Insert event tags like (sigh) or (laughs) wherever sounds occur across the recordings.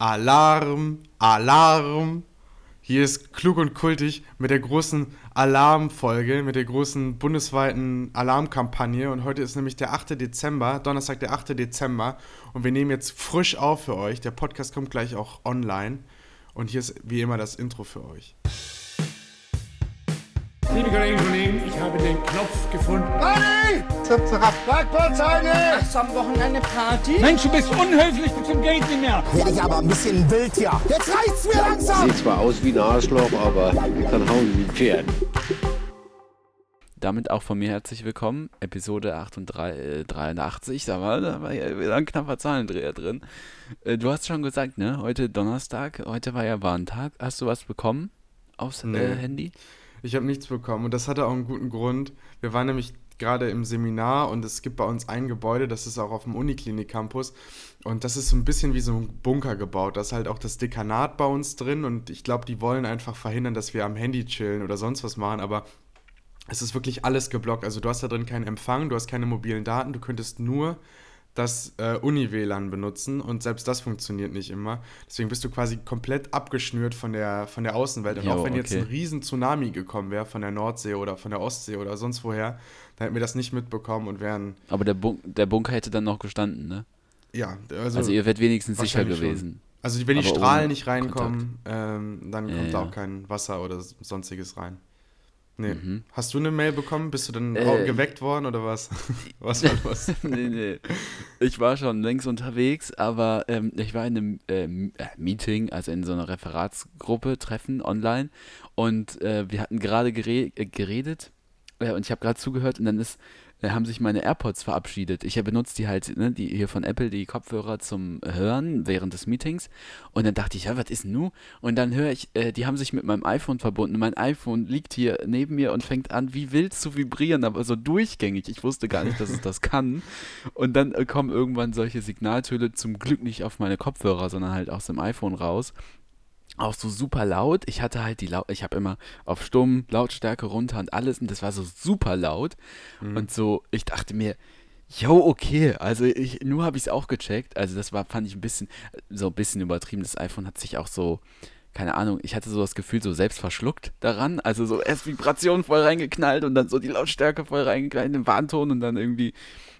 Alarm, Alarm. Hier ist klug und kultig mit der großen Alarmfolge, mit der großen bundesweiten Alarmkampagne. Und heute ist nämlich der 8. Dezember, Donnerstag, der 8. Dezember. Und wir nehmen jetzt frisch auf für euch. Der Podcast kommt gleich auch online. Und hier ist wie immer das Intro für euch. Liebe Kolleginnen und Kollegen, ich habe den Knopf gefunden. Party! Zap, zap. Parkplatzheide! Hast du am Wochenende Party? Mensch, du bist unhöflich bis zum Geht nicht mehr. Werde ich aber ein bisschen wild hier. Jetzt reicht's mir langsam. Sieht zwar aus wie ein Arschloch, aber kann hauen wie ein Pferd. Damit auch von mir herzlich willkommen. Episode 83, da war, da war ja wieder ein knapper Zahlendreher drin. Äh, Du hast schon gesagt, ne? Heute Donnerstag, heute war ja Warntag. Hast du was bekommen aufs Nee. äh, Handy? Ich habe nichts bekommen und das hatte auch einen guten Grund. Wir waren nämlich gerade im Seminar und es gibt bei uns ein Gebäude, das ist auch auf dem Uniklinik-Campus und das ist so ein bisschen wie so ein Bunker gebaut. Da ist halt auch das Dekanat bei uns drin und ich glaube, die wollen einfach verhindern, dass wir am Handy chillen oder sonst was machen, aber es ist wirklich alles geblockt. Also du hast da drin keinen Empfang, du hast keine mobilen Daten, du könntest nur das äh, Uni-WLAN benutzen und selbst das funktioniert nicht immer. Deswegen bist du quasi komplett abgeschnürt von der, von der Außenwelt. Und Jo, auch wenn jetzt okay. ein riesen Tsunami gekommen wäre von der Nordsee oder von der Ostsee oder sonst woher, dann hätten wir das nicht mitbekommen und wären, Aber der, Bun der Bunker hätte dann noch gestanden, ne? ja, also, Also, ihr wärt wenigstens sicher wahrscheinlich schon. gewesen. also wenn die aber Strahlen nicht reinkommen, ähm, dann Ja, kommt da ja. auch kein Wasser oder sonstiges rein. Nee. Mhm. Hast du eine Mail bekommen? Bist du dann Äh, geweckt worden oder was? (laughs) was war los? (laughs) nee, nee. Ich war schon längst unterwegs, aber ähm, ich war in einem ähm, äh, Meeting, also in so einer Referatsgruppe, Treffen online und äh, wir hatten gerade gere äh, geredet äh, und ich habe gerade zugehört und dann ist, haben sich meine AirPods verabschiedet. Ich benutze die halt, ne, die hier von Apple, die Kopfhörer zum Hören während des Meetings und dann dachte ich, ja, was ist denn nu? Und dann höre ich, äh, die haben sich mit meinem iPhone verbunden. Mein iPhone liegt hier neben mir und fängt an, wie wild zu vibrieren, aber so durchgängig. Ich wusste gar nicht, dass es das kann. Und dann äh, kommen irgendwann solche Signaltöne zum Glück nicht auf meine Kopfhörer, sondern halt aus dem iPhone raus. Auch so super laut. Ich hatte halt die Lau ich habe immer auf stumm, Lautstärke runter und alles und das war so super laut. Und so, ich dachte mir, Jo, okay, also ich, nur habe ich es auch gecheckt. Also das war, fand ich ein bisschen, so ein bisschen übertrieben. Das iPhone hat sich auch so, keine Ahnung, ich hatte so das Gefühl, so selbst verschluckt daran. Also so erst Vibration voll reingeknallt und dann so die Lautstärke voll reingeknallt in den Warnton und dann irgendwie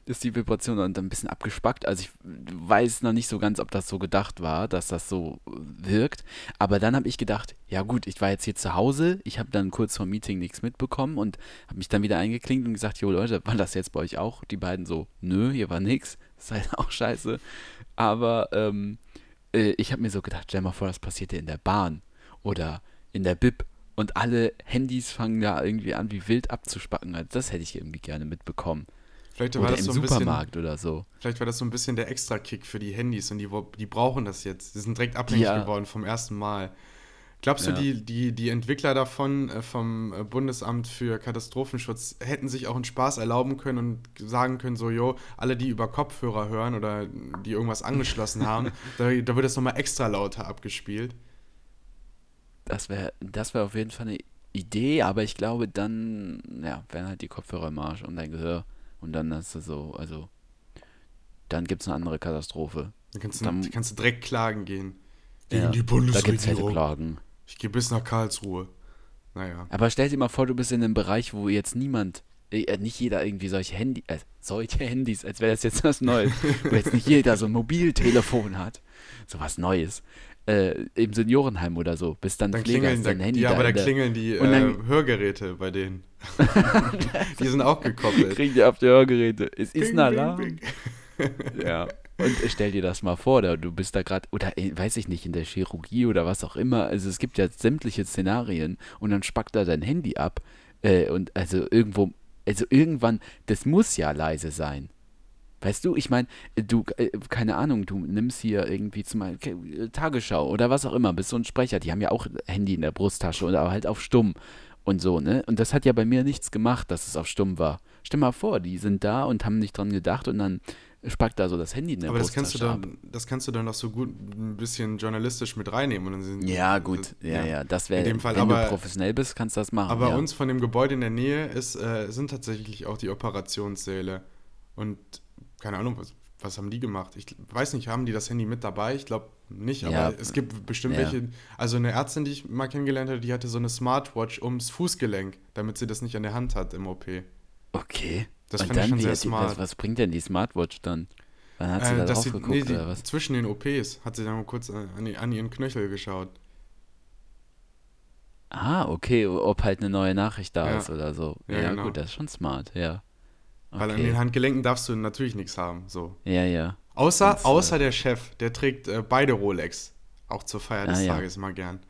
ist die Vibration dann ein bisschen abgespackt. Also ich weiß noch nicht so ganz, ob das so gedacht war, dass das so wirkt. Aber dann habe ich gedacht, ja gut, ich war jetzt hier zu Hause, ich habe dann kurz vor dem Meeting nichts mitbekommen und habe mich dann wieder eingeklinkt und gesagt, jo Leute, war das jetzt bei euch auch? Die beiden so, nö, hier war nix, das (laughs) ist halt auch scheiße. Aber ähm, äh, ich habe mir so gedacht, stell mal vor, das passiert dir in der Bahn oder in der Bib und alle Handys fangen da irgendwie an, wie wild abzuspacken. Also das hätte ich irgendwie gerne mitbekommen. Vielleicht war Oder das so ein bisschen Supermarkt oder so. Vielleicht war das so ein bisschen der Extra-Kick für die Handys und die, die brauchen das jetzt. Die sind direkt abhängig Ja. geworden vom ersten Mal. Glaubst du, Ja. die, die, die Entwickler davon, äh, vom äh, Bundesamt für Katastrophenschutz, hätten sich auch einen Spaß erlauben können und sagen können, so, jo, alle, die über Kopfhörer hören oder die irgendwas angeschlossen haben, (laughs) da, da wird das nochmal extra lauter abgespielt. Das wäre das wär auf jeden Fall eine Idee, aber ich glaube, dann, ja, wären halt die Kopfhörer im Arsch und dein Gehör. Und dann hast du so, also, dann gibt es eine andere Katastrophe. Dann kannst du, Dann- kannst du direkt klagen gehen. Gegen Ja, die Da gibt es hätte Bundesregierung. Klagen. Ich gehe bis nach Karlsruhe. Naja. Aber stell dir mal vor, du bist in einem Bereich, wo jetzt niemand, äh, nicht jeder irgendwie solche Handy, äh, solche Handys, als wäre das jetzt was Neues, wo jetzt nicht jeder so ein Mobiltelefon hat, so was Neues, äh, im Seniorenheim oder so, bis dann, Dann Pfleger klingeln, hast da, dein Handy ja, aber da in der- klingeln die Und äh, dann- Hörgeräte bei denen. (laughs) die sind auch gekoppelt. kriegen die auf die Hörgeräte. Es ist Bing, ein bing, Alarm. bing. (laughs) Ja. Und stell dir das mal vor, da, du bist da gerade, oder äh, weiß ich nicht, in der Chirurgie oder was auch immer. Also es gibt ja sämtliche Szenarien und dann spackt da dein Handy ab. Äh, und also irgendwo, also irgendwann, das muss ja leise sein. Weißt du, ich meine, du, äh, keine Ahnung, du nimmst hier irgendwie zum Beispiel äh, Tagesschau oder was auch immer, bist so ein Sprecher, die haben ja auch Handy in der Brusttasche oder halt auf stumm und so, ne? Und das hat ja bei mir nichts gemacht, dass es auf stumm war. Stell mal vor, die sind da und haben nicht dran gedacht und dann spackt da so das Handy in der Aber das kannst, du Brusttasche dann, das kannst du dann doch so gut ein bisschen journalistisch mit reinnehmen. Und dann sind, Ja, gut, ja, ja, das wäre, wenn aber- du professionell bist, kannst du das machen. Aber ja. uns von dem Gebäude in der Nähe ist, äh, sind tatsächlich auch die Operationssäle. Und keine Ahnung, was, was haben die gemacht? Ich weiß nicht, haben die das Handy mit dabei? Ich glaube nicht, aber Ja, es gibt bestimmt ja. welche. Also eine Ärztin, die ich mal kennengelernt habe, die hatte so eine Smartwatch ums Fußgelenk, damit sie das nicht an der Hand hat im OP. Okay. Das fand ich schon sehr hat die, smart. Was, was bringt denn die Smartwatch dann? Wann hat sie Äh, da drauf sie, geguckt nee, die, oder was? zwischen den OPs hat sie dann mal kurz äh, an, an ihren Knöchel geschaut. Ah, okay, ob halt eine neue Nachricht da Ja. ist oder so. Ja, Ja, genau. gut, das ist schon smart, ja. Weil an den Handgelenken darfst du natürlich nichts haben. So. Ja, ja. Außer, Sonst, äh, außer der Chef, der trägt äh, beide Rolex. Auch zur Feier des Ah, ja. Tages mal gern.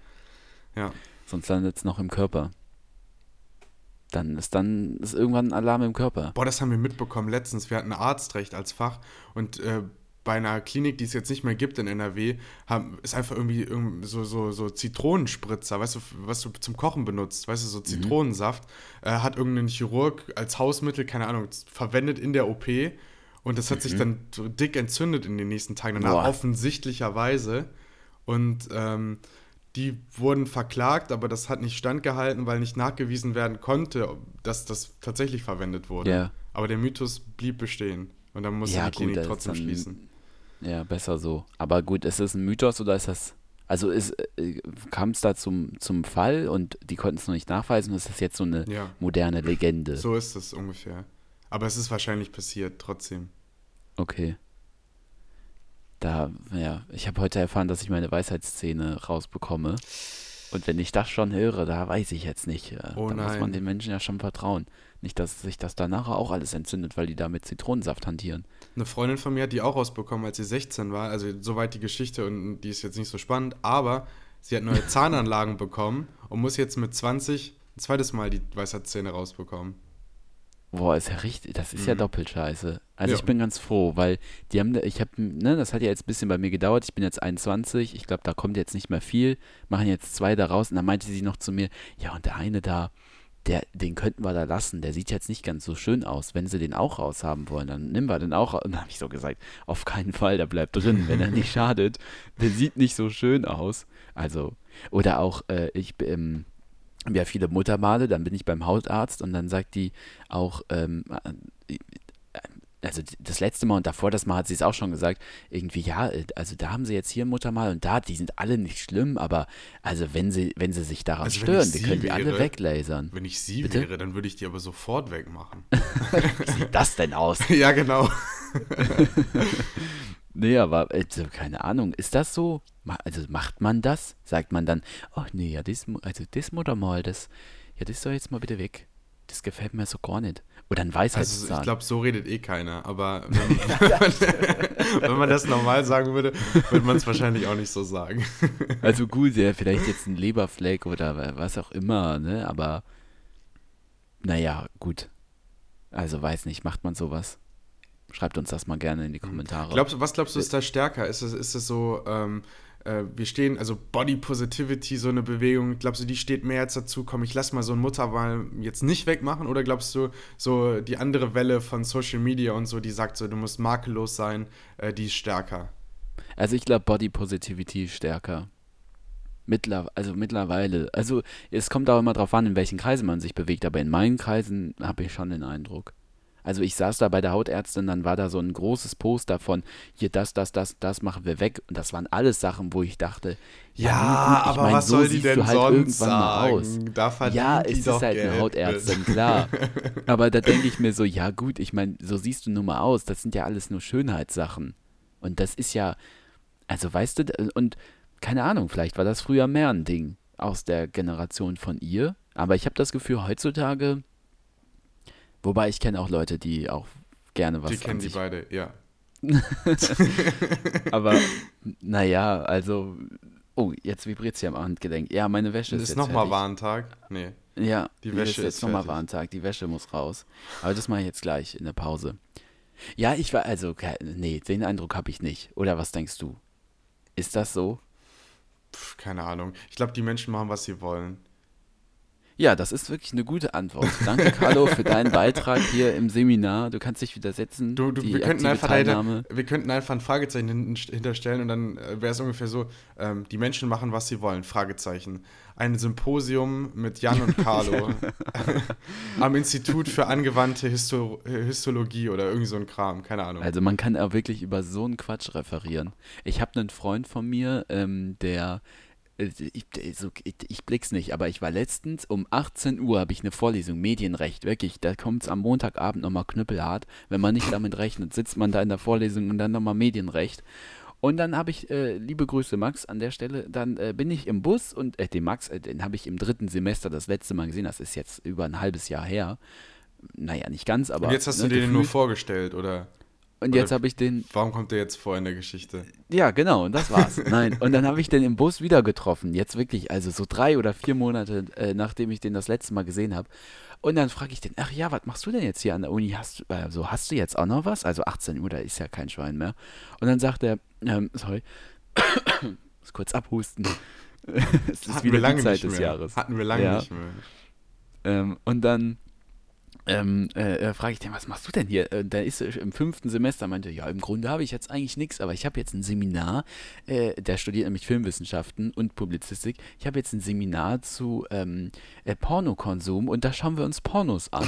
Ja. Sonst landet es noch im Körper. Dann ist dann ist irgendwann ein Alarm im Körper. Boah, das haben wir mitbekommen letztens. Wir hatten Arztrecht als Fach und äh, bei einer Klinik, die es jetzt nicht mehr gibt in NRW, haben, ist einfach irgendwie irgend- so, so, so Zitronenspritzer, weißt du, was du zum Kochen benutzt, weißt du, so Zitronensaft, äh, hat irgendein Chirurg als Hausmittel, keine Ahnung, verwendet in der OP und das hat sich dann dick entzündet in den nächsten Tagen danach, Boah. offensichtlicherweise. Und ähm, die wurden verklagt, aber das hat nicht standgehalten, weil nicht nachgewiesen werden konnte, dass das tatsächlich verwendet wurde. Ja. Aber der Mythos blieb bestehen. Und dann musste Ja, die gut, Klinik ist trotzdem schließen. Ja, besser so. Aber gut, ist es ein Mythos oder ist das. Also ist, äh, kam es da zum, zum Fall und die konnten es noch nicht nachweisen ist das jetzt so eine Ja. moderne Legende? So ist es ungefähr. Aber es ist wahrscheinlich passiert, trotzdem. Okay. Da, ja, ich habe heute erfahren, dass ich meine Weisheitszähne rausbekomme. Und wenn ich das schon höre, da weiß ich jetzt nicht. äh, Oh da muss man den Menschen ja schon vertrauen. Nicht, dass sich das danach auch alles entzündet, weil die da mit Zitronensaft hantieren. Eine Freundin von mir hat die auch rausbekommen, als sie 16 war. Also soweit die Geschichte und die ist jetzt nicht so spannend. Aber sie hat neue (laughs) Zahnanlagen bekommen und muss jetzt mit 20 ein zweites Mal die Weisheitszähne rausbekommen. Boah, ist ja richtig, das ist ja Mhm. doppelt scheiße. Also Ja. ich bin ganz froh, weil die haben, ich habe, ne, das hat ja jetzt ein bisschen bei mir gedauert. Ich bin jetzt 21, ich glaube, da kommt jetzt nicht mehr viel. Machen jetzt zwei da raus und dann meinte sie noch zu mir, ja und der eine da, der, den könnten wir da lassen. Der sieht jetzt nicht ganz so schön aus. Wenn sie den auch raushaben wollen, dann nehmen wir den auch. raus. Und (laughs) dann habe ich so gesagt, auf keinen Fall, der bleibt drin, wenn er nicht (laughs) schadet. Der sieht nicht so schön aus. Also oder auch äh, ich ähm, habe ja viele Muttermale, dann bin ich beim Hautarzt und dann sagt die auch, ähm, äh, also das letzte Mal und davor, das Mal hat sie es auch schon gesagt, irgendwie, ja, äh, also da haben sie jetzt hier ein Muttermal und da, die sind alle nicht schlimm, aber also wenn sie, wenn sie sich daran Also stören, wir können die alle wäre- weglasern. Wenn ich sie Bitte? wäre, dann würde ich die aber sofort wegmachen. (laughs) Wie sieht das denn aus? (laughs) ja, genau. (laughs) Nee, aber also, keine Ahnung, ist das so? Also macht man das? Sagt man dann, ach nee, ja, das, also das Muttermal, das, ja, das soll jetzt mal bitte weg. Das gefällt mir so gar nicht. Oder ein Also ich Weisheitszahn. glaube, so redet eh keiner. Aber wenn, (laughs) wenn man das normal sagen würde, würde man es wahrscheinlich auch nicht so sagen. (laughs) Also gut, ja, vielleicht jetzt ein Leberfleck oder wa- was auch immer, ne? Aber naja, gut. Also weiß nicht, macht man sowas? Schreibt uns das mal gerne in die Kommentare. Glaubst, was glaubst du, ist da stärker? Ist es, ist es so, ähm, äh, wir stehen, also Body Positivity, so eine Bewegung, glaubst du, die steht mehr jetzt dazu, komm, ich lass mal so ein Muttermal jetzt nicht wegmachen? Oder glaubst du, so die andere Welle von Social Media und so, die sagt so, du musst makellos sein, äh, die ist stärker? Also ich glaube Body Positivity ist stärker. Mittler, also mittlerweile. Also es kommt auch immer drauf an, in welchen Kreisen man sich bewegt, aber in meinen Kreisen habe ich schon den Eindruck. Also ich saß da bei der Hautärztin, dann war da so ein großes Poster von hier das, das, das, das machen wir weg. Und das waren alles Sachen, wo ich dachte, ja, ich mein, so siehst du halt irgendwann mal aus. Da verdient Ja, die es doch ist halt eine Geld Hautärztin, mit. klar. (laughs) Aber da denke ich mir so, ja gut, ich meine, so siehst du nun mal aus. Das sind ja alles nur Schönheitssachen. Und das ist ja, also weißt du, und keine Ahnung, vielleicht war das früher mehr ein Ding aus der Generation von ihr. Aber ich habe das Gefühl, heutzutage, wobei ich kenne auch Leute, die auch gerne was Die kennen sich beide, ja. (laughs) (laughs) aber naja, also. Oh, jetzt vibriert sie am Handgelenk. Ja, meine Wäsche ist, Ist nochmal. Warntag? Nee. Ja, Die die Wäsche ist ist jetzt nochmal. Warntag. Die Wäsche muss raus. Aber das mache ich jetzt gleich in der Pause. Ja, ich war, also, nee, den Eindruck habe ich nicht. Oder was denkst du? Ist das so? Pff, keine Ahnung. Ich glaube, die Menschen machen, was sie wollen. Ja, das ist wirklich eine gute Antwort. Danke, Carlo, für deinen Beitrag hier im Seminar. Du kannst dich widersetzen. Du, du, wir, könnten einfach wir könnten einfach ein Fragezeichen hin- hinterstellen und dann äh, wäre es ungefähr so, ähm, die Menschen machen, was sie wollen, Fragezeichen. Ein Symposium mit Jan und Carlo (laughs) am Institut für angewandte Histo Histologie oder irgendwie so ein Kram, keine Ahnung. Also man kann auch wirklich über so einen Quatsch referieren. Ich habe einen Freund von mir, ähm, der ich, so, ich, ich blick's nicht, aber ich war letztens um 18 Uhr habe ich eine Vorlesung Medienrecht, wirklich, da kommt's am Montagabend nochmal knüppelhart, wenn man nicht damit rechnet, sitzt man da in der Vorlesung und dann nochmal Medienrecht. Und dann habe ich, äh, liebe Grüße Max an der Stelle, dann äh, bin ich im Bus und äh, den Max, äh, den habe ich im dritten Semester das letzte Mal gesehen, das ist jetzt über ein halbes Jahr her. Naja, nicht ganz, aber. und jetzt hast ne, du dir den nur vorgestellt, oder? Und jetzt habe ich den Warum kommt der jetzt vor in der Geschichte? ja, genau, und das war's. (laughs) Nein, und dann habe ich den im Bus wieder getroffen. Jetzt wirklich, also so drei oder vier Monate, äh, nachdem ich den das letzte Mal gesehen habe. Und dann frage ich den, ach ja, was machst du denn jetzt hier an der Uni? Hast du, also hast du jetzt auch noch was? Also 18 Uhr, da ist ja kein Schwein mehr. Und dann sagt er, ähm, sorry, (coughs) muss kurz abhusten. (laughs) es ist Hatten wieder die Zeit des. Jahres. Hatten wir lange Ja. nicht mehr. Ähm, und dann ähm, äh, äh, frage ich den, was machst du denn hier? Äh, der ist äh, im fünften Semester, meinte, ja, im Grunde habe ich jetzt eigentlich nichts, aber ich habe jetzt ein Seminar, äh, der studiert nämlich Filmwissenschaften und Publizistik. Ich habe jetzt ein Seminar zu ähm, äh, Pornokonsum und da schauen wir uns Pornos an.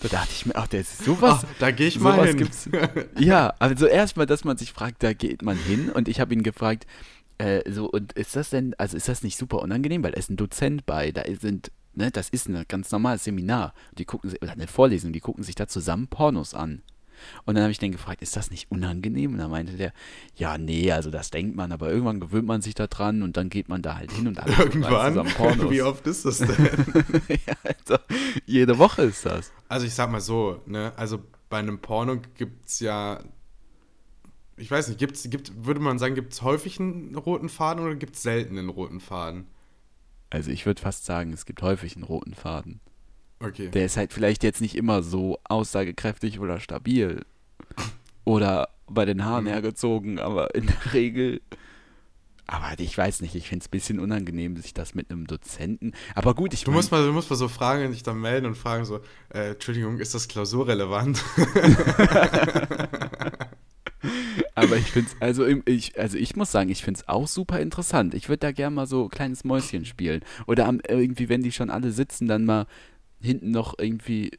Da dachte ich mir, ach, der ist sowas. Ach, da gehe ich mal hin. Gibt's, ja, also erstmal, dass man sich fragt, da geht man hin und ich habe ihn gefragt, so, und ist das denn, also ist das nicht super unangenehm, weil da ist ein Dozent bei, da sind, ne, das ist ein ganz normales Seminar, die gucken sich, oder eine Vorlesung, die gucken sich da zusammen Pornos an. Und dann habe ich den gefragt, ist das nicht unangenehm? Und dann meinte der, ja, nee, also das denkt man, aber irgendwann gewöhnt man sich da dran und dann geht man da halt hin und alle Irgendwann? zusammen Pornos. (laughs) Wie oft ist das denn? (laughs) ja, also, jede Woche ist das. Also ich sag mal so, ne, also bei einem Porno gibt's ja, ich weiß nicht, gibt's, gibt, würde man sagen, gibt's häufig einen roten Faden oder gibt's selten einen roten Faden? Also ich würde fast sagen, es gibt häufig einen roten Faden. Okay. Der ist halt vielleicht jetzt nicht immer so aussagekräftig oder stabil. (laughs) Oder bei den Haaren Mhm. hergezogen, aber in der (laughs) Regel. Aber ich weiß nicht, ich finde es ein bisschen unangenehm, sich das mit einem Dozenten. Aber gut, ich Du mein- musst, mal, du musst mal so fragen, dich dann melden und fragen so, äh, Entschuldigung, ist das klausurrelevant? (laughs) Aber ich finde es, also, ich, also ich muss sagen, ich finde es auch super interessant. Ich würde da gerne mal so kleines Mäuschen spielen. Oder am, irgendwie, wenn die schon alle sitzen, dann mal hinten noch irgendwie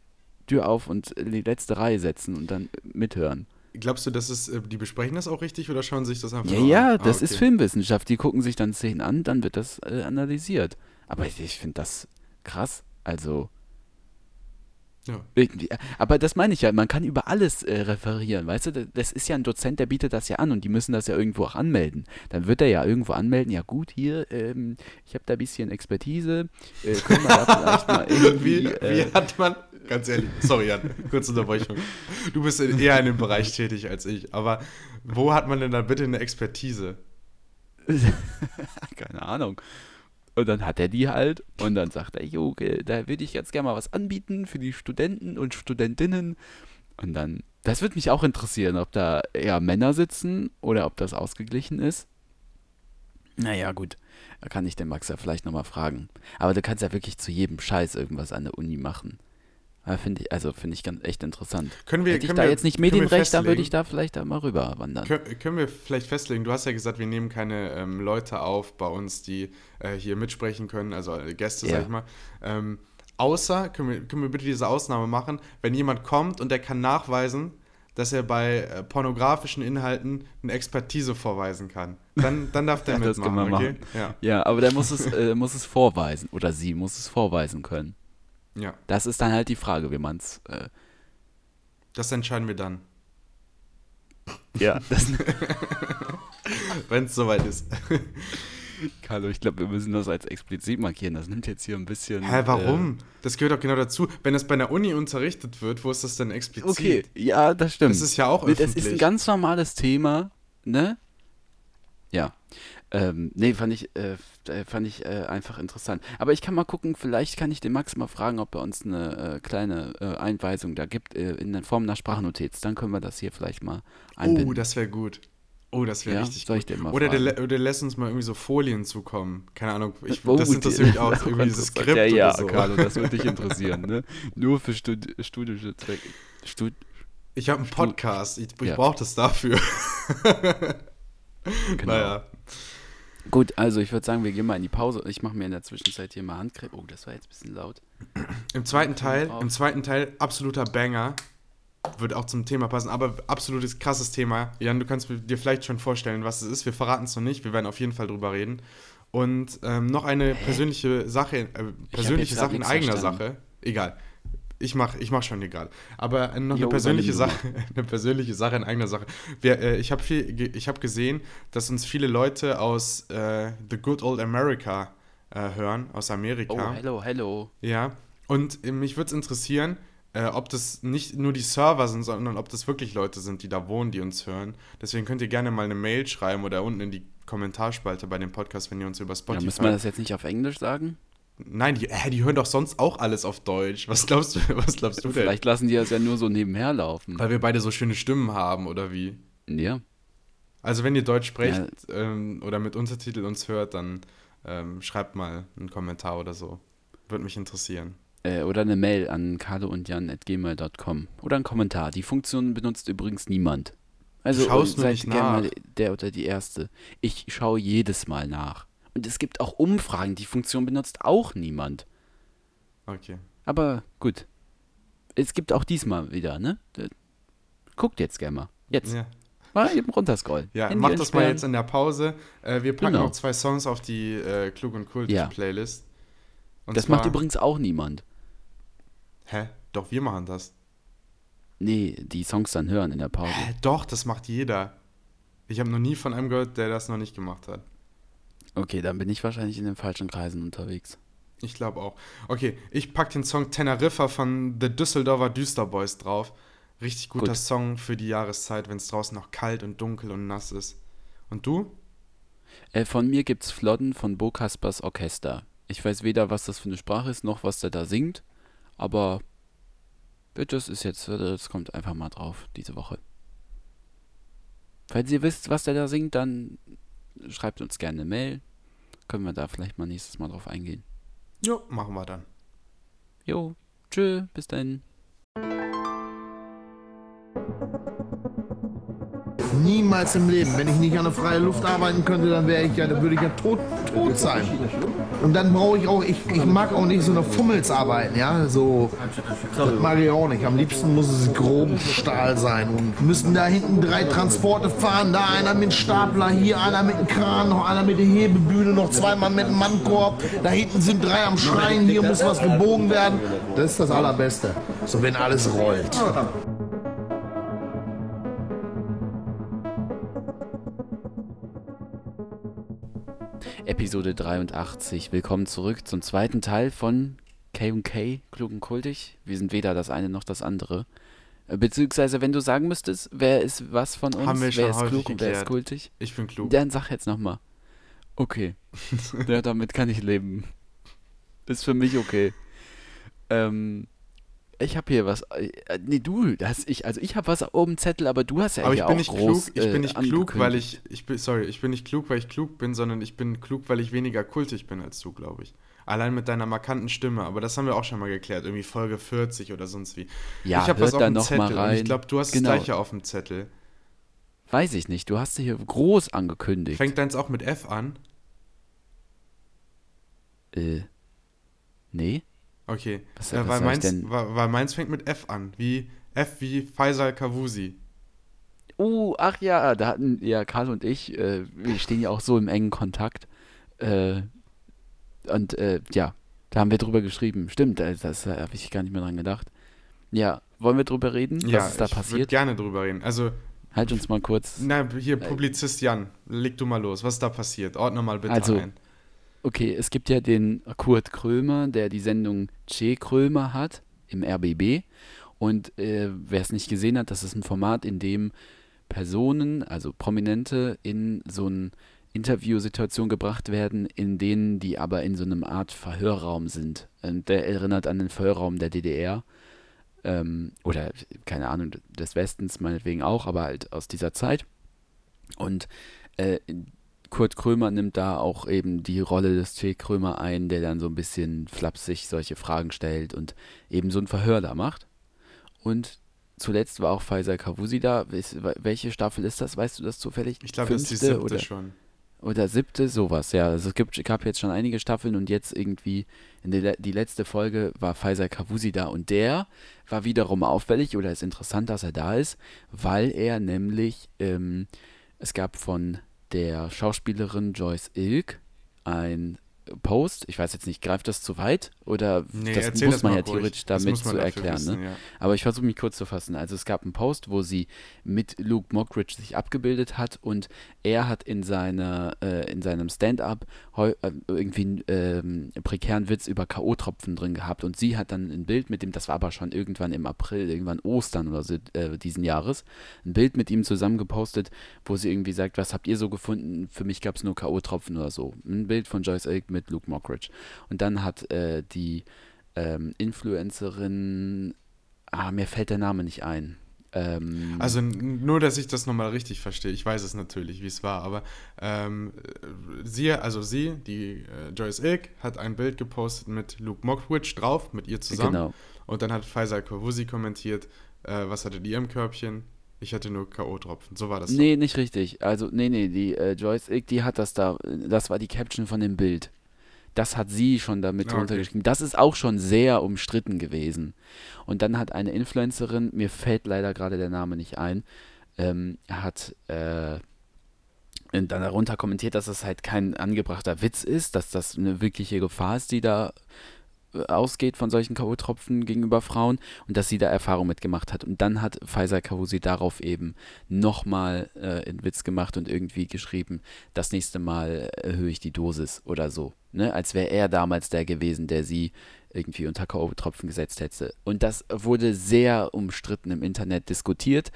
Tür auf und in die letzte Reihe setzen und dann mithören. Glaubst du, das ist, äh, die besprechen das auch richtig oder schauen sich das einfach Ja, nur ja, an? Ah, das ist okay. Filmwissenschaft. Die gucken sich dann Szenen an, dann wird das äh, analysiert. Aber ich, ich finde das krass. Also, Ja. irgendwie. Aber das meine ich ja, man kann über alles äh, referieren, weißt du? Das ist ja ein Dozent, der bietet das ja an und die müssen das ja irgendwo auch anmelden. Dann wird er ja irgendwo anmelden, ja gut, hier, ähm, ich habe da ein bisschen Expertise, äh, können wir da vielleicht mal (laughs) irgendwie. Wie, äh, wie hat man, ganz ehrlich, sorry Jan, kurze Unterbrechung. Du bist in- eher in dem Bereich tätig als ich, aber wo hat man denn da bitte eine Expertise? (laughs) Keine Ahnung. Und dann hat er die halt und dann sagt er, jo, da würde ich jetzt gerne mal was anbieten für die Studenten und Studentinnen. Und dann, das würde mich auch interessieren, ob da eher Männer sitzen oder ob das ausgeglichen ist. Naja, gut, da kann ich den Max ja vielleicht nochmal fragen. Aber du kannst ja wirklich zu jedem Scheiß irgendwas an der Uni machen. Ja, Finde ich, also finde ich ganz echt interessant. Können wir- Hätte ich können da wir- jetzt nicht können Medienrecht, dann würde ich da vielleicht da mal rüber wandern. Kön können wir vielleicht festlegen, du hast ja gesagt, wir nehmen keine ähm, Leute auf bei uns, die äh, hier mitsprechen können, also äh, Gäste, Ja. sag ich mal. Ähm, außer, können wir, können wir bitte diese Ausnahme machen, wenn jemand kommt und der kann nachweisen, dass er bei äh, pornografischen Inhalten eine Expertise vorweisen kann. Dann, dann darf der (laughs) Ja, das mitmachen, können wir okay? machen. Ja. Ja, aber der muss es, äh, muss es vorweisen. Oder sie muss es vorweisen können. Ja, Das ist dann halt die Frage, wie man es. Äh, das entscheiden wir dann, (laughs) ja, (laughs) das, wenn es soweit ist. (laughs) Carlo, ich glaube, wir müssen das als explizit markieren. Das nimmt jetzt hier ein bisschen. Hä, warum? das gehört doch genau dazu. Wenn es bei einer Uni unterrichtet wird, wo ist das denn Äh, explizit? okay, ja, das stimmt. Das ist ja auch Nee, Das ist öffentlich. ein ganz normales Thema, ne? Ja. Ähm, nee, fand ich, äh, äh, fand ich äh, einfach interessant. Aber ich kann mal gucken, vielleicht kann ich den Max mal fragen, ob er uns eine äh, kleine äh, Einweisung da gibt, äh, in der Form einer Sprachnotiz. Dann können wir das hier vielleicht mal einbinden. Oh, das wäre gut. Oh, das wäre Ja, richtig soll gut. ich den mal oder, der, oder lässt uns mal irgendwie so Folien zukommen. Keine Ahnung. Ich, Oh, das interessiert mich auch. ist (laughs) Irgendwie dieses. Skript ja, ja, oder so. Carlo, das würde dich (laughs) interessieren, ne? Nur für Stud studische Zwecke. Stud Ich habe einen Podcast. Ich, ich Ja. brauche das dafür. (laughs) genau. Naja. Gut, also ich würde sagen, wir gehen mal in die Pause. Ich mache mir in der Zwischenzeit hier mal Handcreme. Oh, das war jetzt ein bisschen laut. (clears throat) Im zweiten Teil, im zweiten Teil absoluter Banger. Wird auch zum Thema passen, aber absolutes krasses Thema. Jan, du kannst dir vielleicht schon vorstellen, was es ist. Wir verraten es noch nicht. Wir werden auf jeden Fall drüber reden. Und ähm, noch eine persönliche Sache, äh, persönliche Sache in eigener verstanden. Sache. Egal. Ich mach, ich mach schon egal. Aber noch Jo, eine persönliche Sache, (laughs) eine persönliche Sache in eigener Sache. Wir, äh, ich habe viel, ge- ich habe gesehen, dass uns viele Leute aus äh, The Good Old America äh, hören, aus Amerika. Oh, hello, hello. Ja, und äh, mich würde es interessieren, äh, ob das nicht nur die Server sind, sondern ob das wirklich Leute sind, die da wohnen, die uns hören. Deswegen könnt ihr gerne mal eine Mail schreiben oder unten in die Kommentarspalte bei dem Podcast, wenn ihr uns über Ja, Spotify. muss man das jetzt nicht auf Englisch sagen? Nein, die, äh, die hören doch sonst auch alles auf Deutsch. Was glaubst du, (laughs) was glaubst du denn? Vielleicht lassen die das ja nur so nebenher laufen. Weil wir beide so schöne Stimmen haben, oder wie? Ja. Also wenn ihr Deutsch sprecht ähm, oder mit Untertitel uns hört, dann ähm, schreibt mal einen Kommentar oder so. Würde mich interessieren. Äh, oder eine Mail an carloundjan.gmail.com. Oder einen Kommentar. Die Funktion benutzt übrigens niemand. Also schaust nur seid nicht gerne mal der oder die Erste. Ich schaue jedes Mal nach. Und es gibt auch Umfragen. Die Funktion benutzt auch niemand. Okay. Aber gut. Es gibt auch diesmal wieder, ne? Äh, Guckt jetzt gerne mal. Jetzt. Ja. Mal eben runterscrollen. Ja, Handy mach das mal jetzt in der Pause. Äh, wir packen Genau. noch zwei Songs auf die äh, Klug und Kult Ja. Playlist. Und Das macht übrigens auch niemand. Hä? Doch, wir machen das. Nee, die Songs dann hören in der Pause. Hä? Doch, das macht jeder. Ich habe noch nie von einem gehört, der das noch nicht gemacht hat. Okay, dann bin ich wahrscheinlich in den falschen Kreisen unterwegs. Ich glaube auch. Okay, ich pack den Song Teneriffa von The Düsseldorfer Düsterboys drauf. Richtig guter Gut. Song für die Jahreszeit, wenn es draußen noch kalt und dunkel und nass ist. Und du? Äh, von mir gibt's Flodden von Bo Kaspers Orchester. Ich weiß weder, was das für eine Sprache ist, noch was der da singt, aber das ist jetzt, das kommt einfach mal drauf diese Woche. Falls ihr wisst, was der da singt, dann schreibt uns gerne eine Mail. Können wir da vielleicht mal nächstes Mal drauf eingehen. Jo, machen wir dann. Jo, tschö, bis dann. Niemals im Leben. Wenn ich nicht an der freien Luft arbeiten könnte, dann wäre ich ja, dann würde ich ja tot, tot sein. Und dann brauche ich auch, ich, ich mag auch nicht so eine Fummelsarbeiten, ja, so, das mag ich auch nicht. Am liebsten muss es groben Stahl sein und müssen da hinten drei Transporte fahren, da einer mit Stapler, hier einer mit dem Kran, noch einer mit der Hebebühne, noch zweimal mit dem Mannkorb, da hinten sind drei am Schreien, hier muss was gebogen werden. Das ist das Allerbeste. So, wenn alles rollt. Episode 83. Willkommen zurück zum zweiten Teil von K&K, klug und kultig. Wir sind weder das eine noch das andere. Äh, Beziehungsweise, wenn du sagen müsstest, wer ist was von uns, Haben wir wer ist klug und wer ist kultig, Ich bin klug. dann sag jetzt nochmal. Okay. (laughs) ja, damit kann ich leben. Ist für mich okay. Ähm, ich habe hier was. Äh, nee, du, das ich, also ich habe was auf dem Zettel, aber du hast ja Aber ich bin auch nicht groß, klug, ich äh, bin nicht klug, weil ich, ich bin, sorry, ich bin nicht klug, weil ich klug bin, sondern ich bin klug, weil ich weniger kultig bin als du, glaube ich. Allein mit deiner markanten Stimme, aber das haben wir auch schon mal geklärt, irgendwie Folge 40 oder sonst wie. Ja, ich habe was auf dem Zettel und ich glaube, du hast Genau. das gleiche auf dem Zettel. Weiß ich nicht, du hast sie hier groß angekündigt. Fängt deins auch mit F an? Äh, nee? Okay. Was- äh, was weil, meins, weil, weil meins fängt mit F an. Wie F wie Faisal Kavusi. Oh, ach ja, da hatten ja Karl und ich, äh, wir stehen ja auch so im engen Kontakt. Äh, und äh, ja, da haben wir drüber geschrieben. Stimmt, äh, das äh, habe ich gar nicht mehr dran gedacht. Ja, wollen wir drüber reden? ja, Was ist da ich würde passiert? gerne drüber reden. Also, Halt uns mal kurz. na, hier, Publizist Jan, leg du mal los. Was ist da passiert? Ordne mal bitte Also, ein. Okay, es gibt ja den Kurt Krömer, der die Sendung Che Krömer hat im RBB. Und äh, wer es nicht gesehen hat, das ist ein Format, in dem Personen, also Prominente, in so eine Interviewsituation gebracht werden, in denen die aber in so einem Art Verhörraum sind. Und der erinnert an den Verhörraum der DDR. Ähm, oder, keine Ahnung, des Westens meinetwegen auch, aber halt aus dieser Zeit. Und äh, Kurt Krömer nimmt da auch eben die Rolle des T. Krömer ein, der dann so ein bisschen flapsig solche Fragen stellt und eben so ein Verhör da macht. Und zuletzt war auch Faisal Kavusi da. Welche Staffel ist das? Weißt du das zufällig? Ich glaube, das ist die siebte oder, schon. Oder siebte, sowas, ja. Also es gibt, gab jetzt schon einige Staffeln und jetzt irgendwie in der, die letzte Folge war Faisal Kavusi da und der war wiederum auffällig oder ist interessant, dass er da ist, weil er nämlich, ähm, es gab von der Schauspielerin Joyce Ilk ein Post. Ich weiß jetzt nicht, greift das zu weit? Oder nee, das muss das man ja ruhig. theoretisch damit zu erklären. Wissen, ne? ja. Aber ich versuche mich kurz zu fassen. Also es gab einen Post, wo sie mit Luke Mockridge sich abgebildet hat und er hat in, seiner, äh, in seinem Stand-up äh, irgendwie einen ähm, prekären Witz über K.O.-Tropfen drin gehabt und sie hat dann ein Bild mit dem, das war aber schon irgendwann im April, irgendwann Ostern oder so äh, diesen Jahres, ein Bild mit ihm zusammen gepostet, wo sie irgendwie sagt, was habt ihr so gefunden? Für mich gab es nur K.O.-Tropfen oder so. Ein Bild von Joyce Ilk mit Luke Mockridge. Und dann hat äh, die ähm, Influencerin, ah, mir fällt der Name nicht ein. Ähm, Also nur, dass ich das nochmal richtig verstehe. Ich weiß es natürlich, wie es war, aber ähm, sie, also sie, die äh, Joyce Ilk, hat ein Bild gepostet mit Luke Mockridge drauf, mit ihr zusammen. Genau. Und dann hat Faisal Kawusi kommentiert, äh, was hattet ihr im Körbchen? Ich hatte nur K.O.-Tropfen. So war das. Nee, nicht richtig. Also, nee, nee, die äh, Joyce Ilk, die hat das da, das war die Caption von dem Bild. Das hat sie schon damit Ah, okay. drunter geschrieben. Das ist auch schon sehr umstritten gewesen. Und dann hat eine Influencerin, mir fällt leider gerade der Name nicht ein, ähm, hat äh, dann darunter kommentiert, dass das halt kein angebrachter Witz ist, dass das eine wirkliche Gefahr ist, die da ausgeht von solchen K.O.-Tropfen gegenüber Frauen und dass sie da Erfahrung mitgemacht hat. Und dann hat Faisal Kavusi darauf eben nochmal äh, einen Witz gemacht und irgendwie geschrieben, das nächste Mal erhöhe ich die Dosis oder so. Ne? Als wäre er damals der gewesen, der sie irgendwie unter K.O.-Tropfen gesetzt hätte. Und das wurde sehr umstritten im Internet diskutiert.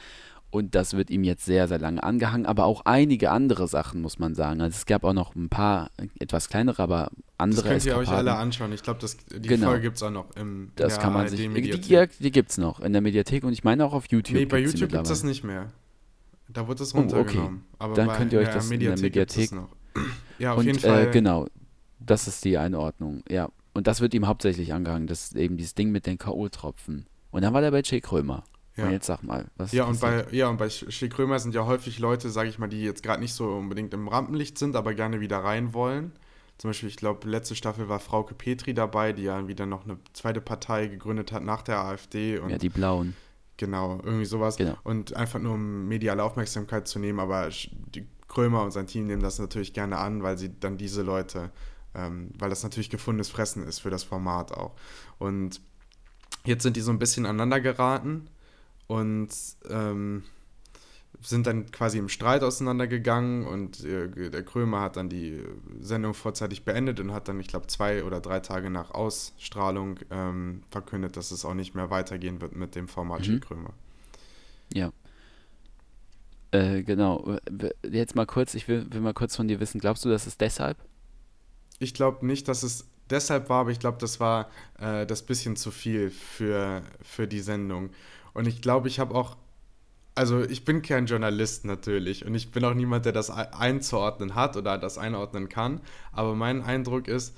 Und das wird ihm jetzt sehr, sehr lange angehangen. Aber auch einige andere Sachen, muss man sagen. Also es gab auch noch ein paar etwas kleinere, aber andere das könnt ihr euch Eskapaden. alle anschauen. Ich glaube, die Genau. Folge gibt es auch noch im Das kann man ARD sich. Die, Mediathek. ja, die gibt es noch in der Mediathek und ich meine auch auf YouTube. Nee, bei die YouTube gibt es das nicht mehr. Da wird das Oh, okay. runtergenommen. Aber Dann bei, könnt ihr euch in das in der Mediathek- noch. (clears throat) Ja, auf und jeden Fall. Äh, genau, das ist die Einordnung. Ja, und das wird ihm hauptsächlich angehangen. Das ist eben dieses Ding mit den K.O.-Tropfen. Und dann war der bei Jay Krömer. Ja. Und jetzt sag mal, was Ja, ist und bei, ja, und bei Schick sind ja häufig Leute, sage ich mal, die jetzt gerade nicht so unbedingt im Rampenlicht sind, aber gerne wieder rein wollen. Zum Beispiel, ich glaube, letzte Staffel war Frauke Petri dabei, die ja wieder noch eine zweite Partei gegründet hat nach der AfD. Und Ja, die Blauen. Genau, irgendwie sowas. Genau. Und einfach nur um mediale Aufmerksamkeit zu nehmen, aber die Krömer und sein Team nehmen das natürlich gerne an, weil sie dann diese Leute, ähm, weil das natürlich gefundenes Fressen ist für das Format auch. Und jetzt sind die so ein bisschen aneinander geraten und ähm, sind dann quasi im Streit auseinandergegangen und äh, der Krömer hat dann die Sendung vorzeitig beendet und hat dann, ich glaube, zwei oder drei Tage nach Ausstrahlung ähm, verkündet, dass es auch nicht mehr weitergehen wird mit dem Format Mhm. Krömer. Ja. Äh, genau. Jetzt mal kurz, ich will, will mal kurz von dir wissen, glaubst du, das ist deshalb? Ich glaube nicht, dass es deshalb war, aber ich glaube, das war äh, das bisschen zu viel für, für die Sendung. Und ich glaube, ich habe auch, also ich bin kein Journalist natürlich und ich bin auch niemand, der das ei- einzuordnen hat oder das einordnen kann. Aber mein Eindruck ist,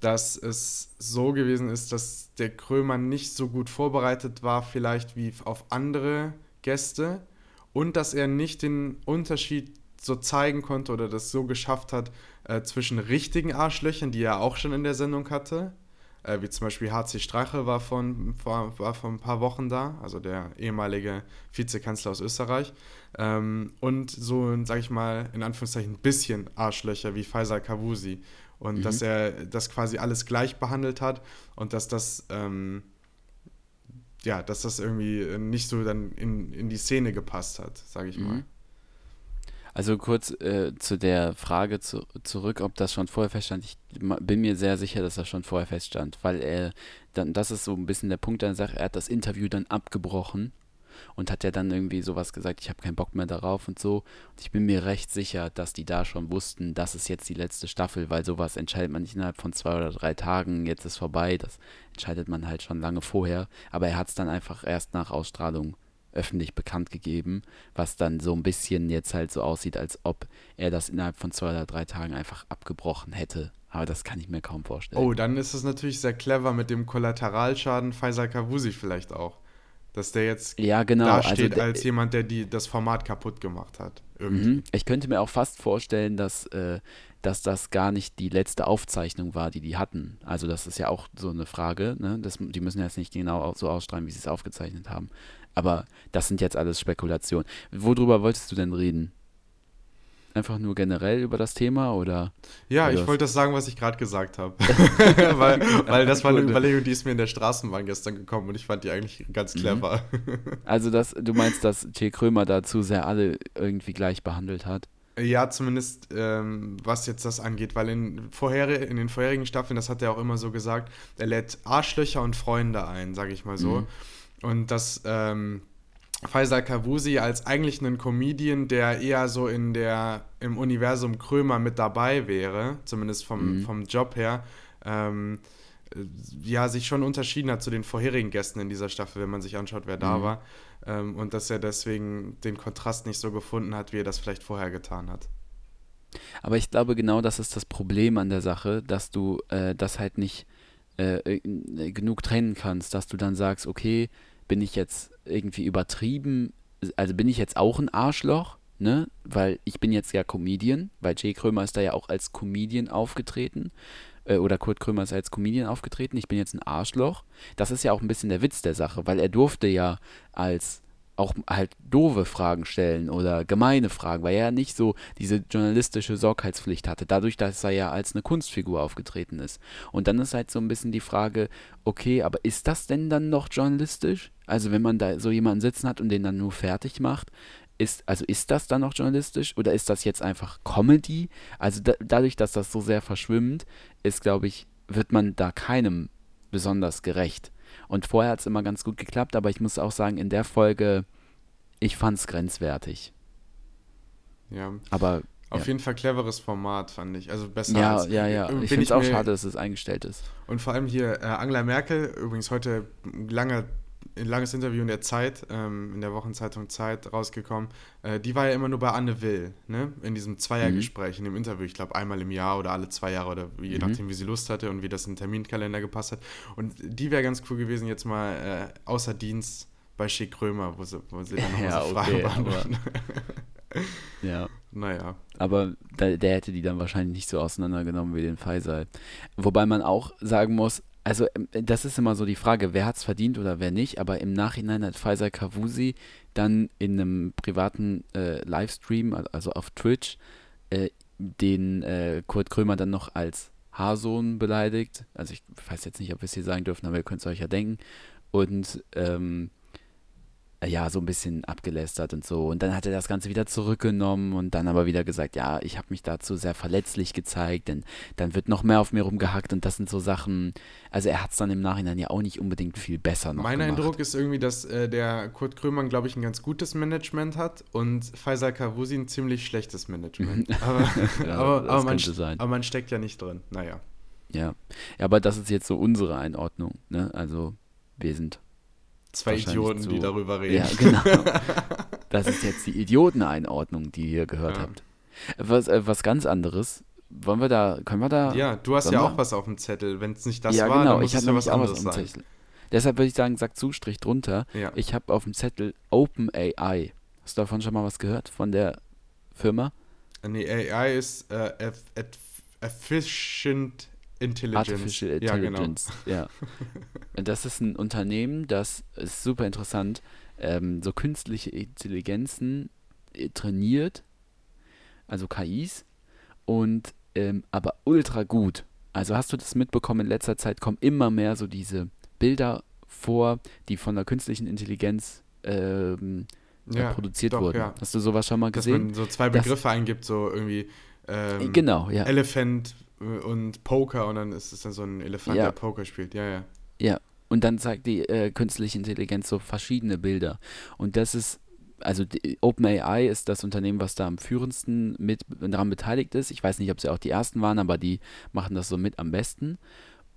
dass es so gewesen ist, dass der Krömer nicht so gut vorbereitet war, vielleicht wie auf andere Gäste und dass er nicht den Unterschied so zeigen konnte oder das so geschafft hat äh, zwischen richtigen Arschlöchern, die er auch schon in der Sendung hatte, äh, wie zum Beispiel HC Strache war, von, war, war vor ein paar Wochen da, also der ehemalige Vizekanzler aus Österreich, ähm, und so, sag ich mal, in Anführungszeichen ein bisschen Arschlöcher wie Faisal Kavusi. Und Mhm. dass er das quasi alles gleich behandelt hat und dass das, ähm, ja, dass das irgendwie nicht so dann in, in die Szene gepasst hat, sage ich mal. Mhm. Also kurz äh, zu der Frage zu, zurück, ob das schon vorher feststand. Ich bin mir sehr sicher, dass das schon vorher feststand, weil er dann, das ist so ein bisschen der Punkt an der Sache, er hat das Interview dann abgebrochen und hat ja dann irgendwie sowas gesagt, ich habe keinen Bock mehr darauf und so. Und ich bin mir recht sicher, dass die da schon wussten, das ist jetzt die letzte Staffel, weil sowas entscheidet man nicht innerhalb von zwei oder drei Tagen, jetzt ist vorbei, das entscheidet man halt schon lange vorher. Aber er hat es dann einfach erst nach Ausstrahlung öffentlich bekannt gegeben, was dann so ein bisschen jetzt halt so aussieht, als ob er das innerhalb von zwei oder drei Tagen einfach abgebrochen hätte. Aber das kann ich mir kaum vorstellen. Oh, dann ist es natürlich sehr clever mit dem Kollateralschaden Faisal Kavusi vielleicht auch. Dass der jetzt ja, genau. da also steht der- als jemand, der die, das Format kaputt gemacht hat. Irgendwie. Mhm. Ich könnte mir auch fast vorstellen, dass, äh, dass das gar nicht die letzte Aufzeichnung war, die die hatten. Also das ist ja auch so eine Frage. Ne? Das, die müssen jetzt nicht genau au- so ausstrahlen, wie sie es aufgezeichnet haben. Aber das sind jetzt alles Spekulationen. Worüber wolltest du denn reden? Einfach nur generell über das Thema oder? Ja, Oder ich wollte das sagen, was ich gerade gesagt habe. (laughs) (laughs) weil, weil das war eine. Überlegung, die ist mir in der Straßenbahn gestern gekommen und ich fand die eigentlich ganz clever. (laughs) Also das, du meinst, dass T. Krömer dazu sehr alle irgendwie gleich behandelt hat? Ja, zumindest ähm, was jetzt das angeht, weil in, vorher, in den vorherigen Staffeln, das hat er auch immer so gesagt, er lädt Arschlöcher und Freunde ein, sage ich mal so. Mhm. Und dass ähm, Faisal Kavusi als eigentlich einen Comedian, der eher so in der, im Universum Krömer mit dabei wäre, zumindest vom, Mhm. vom Job her, ähm, äh, ja, sich schon unterschieden hat zu den vorherigen Gästen in dieser Staffel, wenn man sich anschaut, wer da Mhm. war. Ähm, und dass er deswegen den Kontrast nicht so gefunden hat, wie er das vielleicht vorher getan hat. Aber ich glaube, genau das ist das Problem an der Sache, dass du äh, das halt nicht äh, äh, genug trennen kannst, dass du dann sagst, okay, bin ich jetzt irgendwie übertrieben, also bin ich jetzt auch ein Arschloch, ne? Weil ich bin jetzt ja Comedian, weil Jay Krömer ist da ja auch als Comedian aufgetreten. äh, Oder Kurt Krömer ist als Comedian aufgetreten. Ich bin jetzt ein Arschloch. Das ist ja auch ein bisschen der Witz der Sache, weil er durfte ja als auch halt doofe Fragen stellen oder gemeine Fragen, weil er ja nicht so diese journalistische Sorgfaltspflicht hatte, dadurch, dass er ja als eine Kunstfigur aufgetreten ist. Und dann ist halt so ein bisschen die Frage, okay, aber ist das denn dann noch journalistisch? Also wenn man da so jemanden sitzen hat und den dann nur fertig macht, ist, also ist das dann noch journalistisch oder ist das jetzt einfach Comedy? Also da, dadurch, dass das so sehr verschwimmt, ist, glaube ich, wird man da keinem besonders gerecht. Und vorher hat es immer ganz gut geklappt, aber ich muss auch sagen, in der Folge, ich fand es grenzwertig. Ja, Aber auf ja. jeden Fall cleveres Format, fand ich. Also besser ja, als. ja, ja. äh, Ich finde es auch schade, dass es eingestellt ist. Und vor allem hier äh, Angela Merkel, übrigens heute langer, ein langes Interview in der Zeit, ähm, in der Wochenzeitung Zeit rausgekommen. Äh, die war ja immer nur bei Anne Will, ne? In diesem Zweiergespräch, in dem Interview. Ich glaube, einmal im Jahr oder alle zwei Jahre oder je Mhm. nachdem, wie sie Lust hatte und wie das in den Terminkalender gepasst hat. Und die wäre ganz cool gewesen, jetzt mal äh, außer Dienst bei Schick Krömer, wo sie, wo sie dann nochmal Ja, so Fragen okay, beantworten. (laughs) Ja. naja. Aber da, der hätte die dann wahrscheinlich nicht so auseinandergenommen wie den Faisal. Wobei man auch sagen muss, also ähm, das ist immer so die Frage, wer hat es verdient oder wer nicht, aber im Nachhinein hat Faisal Kavusi dann in einem privaten äh, Livestream, al- also auf Twitch, äh, den äh, Kurt Krömer dann noch als Haarsohn beleidigt. Also ich weiß jetzt nicht, ob wir es hier sagen dürfen, aber ihr könnt es euch ja denken. Und ähm, äh, ja, so ein bisschen abgelästert und so. Und dann hat er das Ganze wieder zurückgenommen und dann aber wieder gesagt, ja, ich habe mich dazu sehr verletzlich gezeigt, denn dann wird noch mehr auf mir rumgehackt und das sind so Sachen, also er hat es dann im Nachhinein ja auch nicht unbedingt viel besser noch Mein gemacht. Eindruck ist irgendwie, dass äh, der Kurt Krömer, glaube ich, ein ganz gutes Management hat und Faisal Kavusi ein ziemlich schlechtes Management. aber, (laughs) Ja, aber, (laughs) aber, man, aber man steckt ja nicht drin. Naja. Ja. ja, aber das ist jetzt so unsere Einordnung, ne? Also wir sind Zwei Idioten, zu- die darüber reden. Ja, genau. (laughs) Das ist jetzt die Idioteneinordnung, die ihr gehört Ja. habt. Was, äh, was ganz anderes. Wollen wir da, können wir da. Ja, du hast ja wir? auch was auf dem Zettel. Wenn es nicht das ja, war, genau. dann muss Ich es ja was anderes auf dem sein. Zettel. Deshalb würde ich sagen, sag zu, Strich drunter. Ja. Ich habe auf dem Zettel OpenAI. Hast du davon schon mal was gehört? Von der Firma? Nee, AI ist äh, eff- eff- Efficient Intelligence. Artificial Ja, genau. Intelligence. Ja, (laughs) Und das ist ein Unternehmen, das ist super interessant, ähm, so künstliche Intelligenzen äh, trainiert, also KIs, und ähm, aber ultra gut. Also hast du das mitbekommen, in letzter Zeit kommen immer mehr so diese Bilder vor, die von der künstlichen Intelligenz ähm, äh, Ja, produziert doch, wurden. ja. Hast du sowas schon mal Dass gesehen? man so zwei Das- Begriffe eingibt, so irgendwie ähm, genau, ja. Elephant und Poker und dann ist es dann so ein Elefant, Ja. der Poker spielt. Ja, ja. Ja, und dann zeigt die äh, künstliche Intelligenz so verschiedene Bilder. Und das ist, also OpenAI ist das Unternehmen, was da am führendsten mit daran beteiligt ist. Ich weiß nicht, ob sie auch die ersten waren, aber die machen das so mit am besten.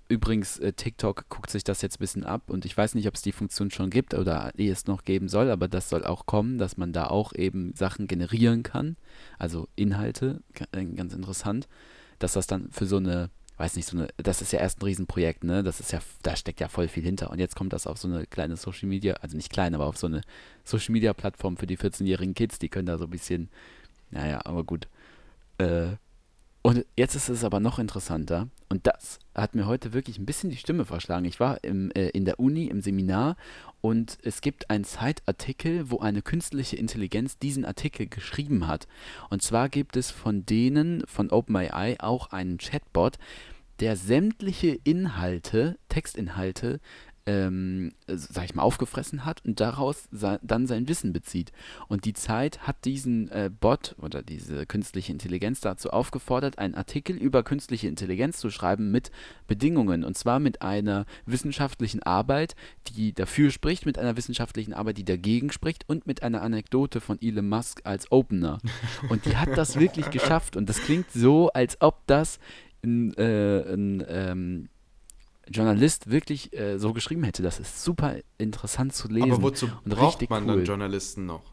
übrigens, äh, TikTok guckt sich das jetzt ein bisschen ab und ich weiß nicht, ob es die Funktion schon gibt oder die es noch geben soll, aber das soll auch kommen, dass man da auch eben Sachen generieren kann, also Inhalte, äh, ganz interessant, dass das dann für so eine, weiß nicht, so eine, das ist ja erst ein Riesenprojekt, ne? Das ist ja, da steckt ja voll viel hinter und jetzt kommt das auf so eine kleine Social Media, also nicht klein, aber auf so eine Social Media Plattform für die 14-jährigen Kids, die können da so ein bisschen, naja, aber gut. Äh, und jetzt ist es aber noch interessanter. Und das hat mir heute wirklich ein bisschen die Stimme verschlagen. Ich war im, äh, in der Uni im Seminar und es gibt einen Zeitartikel, wo eine künstliche Intelligenz diesen Artikel geschrieben hat. Und zwar gibt es von denen, von OpenAI, auch einen Chatbot, der sämtliche Inhalte, Textinhalte, ähm, sag ich mal, aufgefressen hat und daraus dann sein Wissen bezieht. Und die Zeit hat diesen äh, Bot oder diese künstliche Intelligenz dazu aufgefordert, einen Artikel über künstliche Intelligenz zu schreiben mit Bedingungen. Und zwar mit einer wissenschaftlichen Arbeit, die dafür spricht, mit einer wissenschaftlichen Arbeit, die dagegen spricht und mit einer Anekdote von Elon Musk als Opener. Und die hat das wirklich geschafft. Und das klingt so, als ob das ein, äh, ein ähm, Journalist wirklich äh, so geschrieben hätte. Das ist super interessant zu lesen. Aber wozu und braucht richtig man cool. dann Journalisten noch?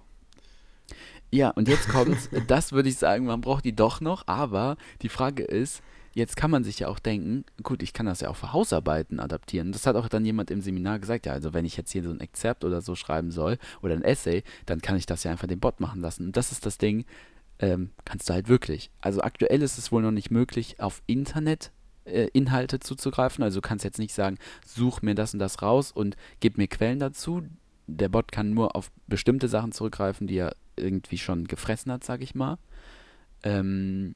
Ja, und jetzt kommt's. (laughs) das würde ich sagen, man braucht die doch noch, aber die Frage ist, jetzt kann man sich ja auch denken, gut, ich kann das ja auch für Hausarbeiten adaptieren. Das hat auch dann jemand im Seminar gesagt, ja, also wenn ich jetzt hier so ein Exzerpt oder so schreiben soll oder ein Essay, dann kann ich das ja einfach den Bot machen lassen. Und das ist das Ding, ähm, kannst du halt wirklich. Also aktuell ist es wohl noch nicht möglich, auf Internet äh, Inhalte zuzugreifen. Also du kannst jetzt nicht sagen, such mir das und das raus und gib mir Quellen dazu. Der Bot kann nur auf bestimmte Sachen zurückgreifen, die er irgendwie schon gefressen hat, sag ich mal. Ähm,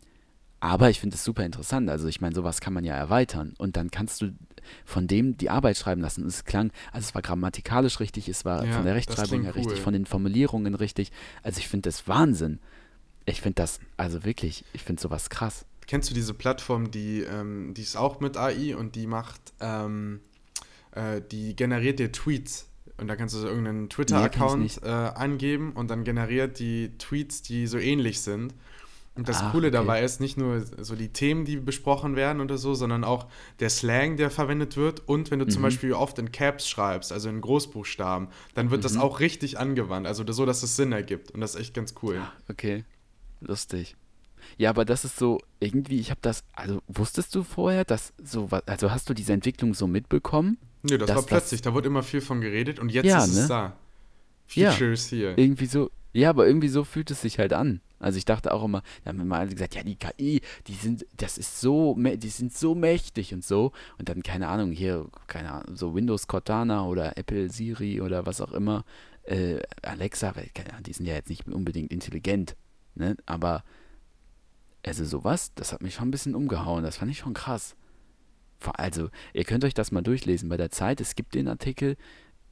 aber ich finde es super interessant. Also ich meine, sowas kann man ja erweitern. Und dann kannst du von dem die Arbeit schreiben lassen. Und es klang, also es war grammatikalisch richtig, es war Ja, von der Rechtschreibung her cool. richtig, von den Formulierungen richtig. Also ich finde das Wahnsinn. Ich finde das, also wirklich, ich finde sowas krass. Kennst du diese Plattform, die, ähm, die ist auch mit AI und die macht, ähm, äh, die generiert dir Tweets. Und da kannst du so irgendeinen Nee, Twitter-Account ich äh, angeben und dann generiert die Tweets, die so ähnlich sind. Und das Ach, Coole okay. dabei ist nicht nur so die Themen, die besprochen werden oder so, sondern auch der Slang, der verwendet wird. Und wenn du Mhm. zum Beispiel oft in Caps schreibst, also in Großbuchstaben, dann wird das Mhm. auch richtig angewandt. Also so, dass es Sinn ergibt. Und das ist echt ganz cool. Okay, lustig. Ja, aber das ist so, irgendwie, ich habe das, also wusstest du vorher, dass so was, also hast du diese Entwicklung so mitbekommen? Nö, das Das- war das- plötzlich, da wurde immer viel von geredet und jetzt Ja, ist es ne? da. Ja. Features hier. Irgendwie so, ja, aber irgendwie so fühlt es sich halt an. Also ich dachte auch immer, da haben immer alle gesagt, ja, die KI, die sind, das ist so, die sind so mächtig und so. Und dann, keine Ahnung, hier, keine Ahnung, so Windows Cortana oder Apple Siri oder was auch immer, äh, Alexa, weil, keine Ahnung, die sind ja jetzt nicht unbedingt intelligent, ne? Aber, also sowas, das hat mich schon ein bisschen umgehauen, das fand ich schon krass. Also, ihr könnt euch das mal durchlesen bei der Zeit, es gibt den Artikel,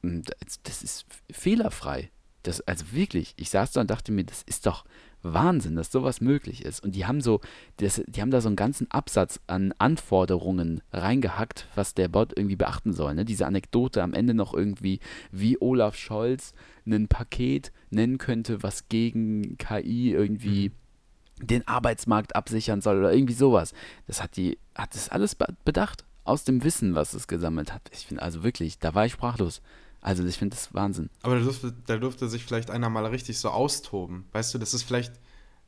m, das- ist fehlerfrei. Das, also wirklich, ich saß da und dachte mir, das ist doch Wahnsinn, dass sowas möglich ist. Und die haben so, das, die haben da so einen ganzen Absatz an Anforderungen reingehackt, was der Bot irgendwie beachten soll. Ne? Diese Anekdote am Ende noch irgendwie, wie Olaf Scholz ein Paket nennen könnte, was gegen KI irgendwie den Arbeitsmarkt absichern soll oder irgendwie sowas. Das hat die, hat das alles be- bedacht, aus dem Wissen, was es gesammelt hat. Ich finde, also wirklich, da war ich sprachlos. Also ich finde das Wahnsinn. Aber da durfte, da durfte sich vielleicht einer mal richtig so austoben. Weißt du, das ist vielleicht,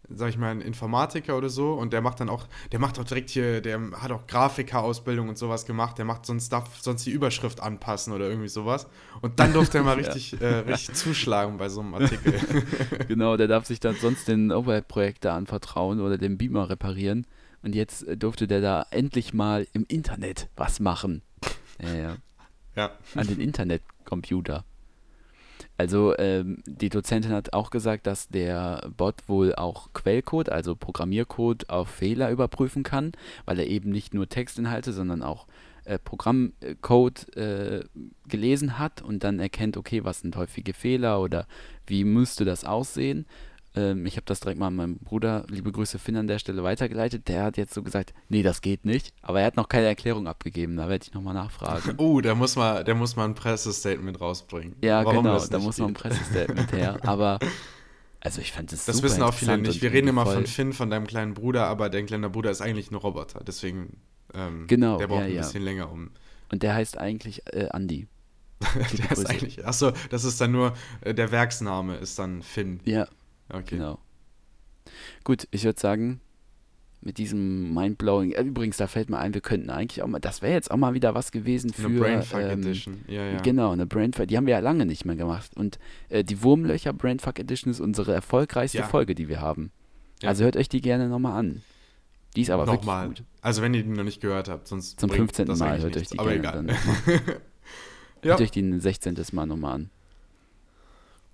sag ich mal, ein Informatiker oder so und der macht dann auch, der macht auch direkt hier, der hat auch Grafikerausbildung und sowas gemacht, der macht sonst darf sonst die Überschrift anpassen oder irgendwie sowas. Und dann durfte er mal (laughs) richtig, äh, richtig zuschlagen bei so einem Artikel. (laughs) Genau, der darf sich dann sonst den Overhead-Projekt da anvertrauen oder den Beamer reparieren. Und jetzt äh, durfte der da endlich mal im Internet was machen. Ja, ja. ja. An den Internetcomputer. Also ähm, die Dozentin hat auch gesagt, dass der Bot wohl auch Quellcode, also Programmiercode auf Fehler überprüfen kann, weil er eben nicht nur Textinhalte, sondern auch äh, Programmcode äh, gelesen hat und dann erkennt, okay, was sind häufige Fehler oder wie müsste das aussehen. Ähm, ich habe das direkt mal an meinem Bruder, liebe Grüße Finn an der Stelle weitergeleitet. Der hat jetzt so gesagt, nee, das geht nicht. Aber er hat noch keine Erklärung abgegeben. Da werde ich nochmal nachfragen. Oh, (laughs) da muss man, der muss mal ein Pressestatement rausbringen. Ja, warum genau, da muss noch ein. Pressestatement her. (laughs) Aber, also ich fand das Das wissen auch viele nicht. Wir reden immer von Finn, von deinem kleinen Bruder, aber dein kleiner Bruder ist eigentlich ein Roboter. Deswegen Ähm, Genau, Der braucht ja, ein ja. bisschen länger um. Und der heißt eigentlich äh, Andi. Liebe (laughs) der ist eigentlich. Achso, das ist dann nur. Äh, der Werksname ist dann Finn. Ja, Okay. genau. Gut, ich würde sagen, mit diesem Mindblowing. Äh, übrigens, da fällt mir ein, wir könnten eigentlich auch mal. Das wäre jetzt auch mal wieder was gewesen für. Eine Brainfuck ähm, Edition. Ja, ja. Genau, eine Brainfuck. Die haben wir ja lange nicht mehr gemacht. Und äh, die Wurmlöcher Brainfuck Edition ist unsere erfolgreichste Ja. Folge, die wir haben. Ja. Also hört euch die gerne nochmal an. Die ist aber Nochmal. wirklich gut. Also, wenn ihr die noch nicht gehört habt, sonst. Zum bringt 15. das Mal hört euch die gerne egal. dann nochmal. (laughs) ja, Hört euch die ein 16. Mal nochmal an.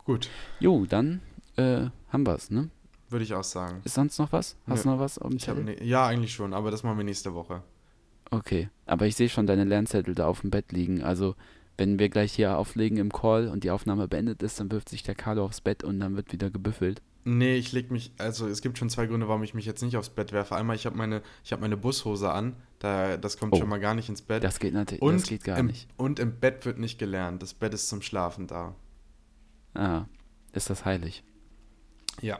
gut. Jo, dann äh, haben wir's, ne? Würde ich auch sagen. Ist sonst noch was? Hast du noch was auf dem Ich hab, Zettel? ne, ja, eigentlich schon, aber das machen wir nächste Woche. Okay, aber ich sehe schon deine Lernzettel da auf dem Bett liegen. Also, wenn wir gleich hier auflegen im Call und die Aufnahme beendet ist, dann wirft sich der Carlo aufs Bett und dann wird wieder gebüffelt. Nee, ich leg mich, also es gibt schon zwei Gründe, warum ich mich jetzt nicht aufs Bett werfe. Einmal, ich habe meine, ich habe meine Bushose an, da, das kommt Oh. schon mal gar nicht ins Bett. Das geht natürlich, und, das geht gar im, nicht. und im Bett wird nicht gelernt. Das Bett ist zum Schlafen da. Ah, ist das heilig. Ja.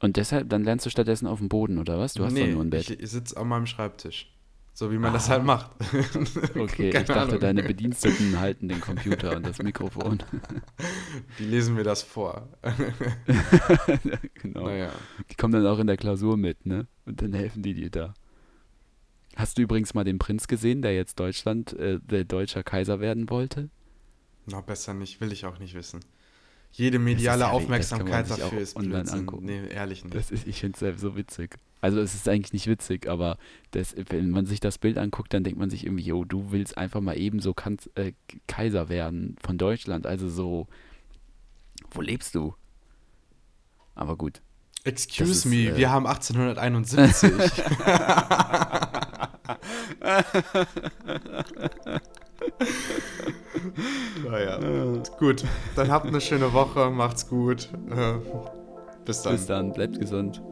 Und deshalb, dann lernst du stattdessen auf dem Boden, oder was? Du hast doch nur ein Bett. ich, ich sitze an meinem Schreibtisch. So wie man das halt macht. (laughs) Okay, Keine ich dachte, Ahnung. deine Bediensteten halten den Computer und das Mikrofon. (laughs) Die lesen mir das vor. (laughs) genau. Naja. Die kommen dann auch in der Klausur mit, ne? Und dann helfen die dir da. Hast du übrigens mal den Prinz gesehen, der jetzt Deutschland, äh, der deutscher Kaiser werden wollte? Na, besser nicht, will ich auch nicht wissen. Jede mediale ja Aufmerksamkeit sich dafür auch ist online Blödsinn. angucken. Nee, ehrlich nicht. Das ist, ich finde es selbst so witzig. Also es ist eigentlich nicht witzig, aber das, wenn man sich das Bild anguckt, dann denkt man sich irgendwie, jo, du willst einfach mal eben so Kanz äh, Kaiser werden von Deutschland. Also so, wo lebst du? Aber gut. Excuse ist, me, äh, wir haben (laughs) 1871. (laughs) (laughs) naja, gut. Dann habt eine schöne Woche, macht's gut. Äh, bis dann. Bis dann, bleibt gesund.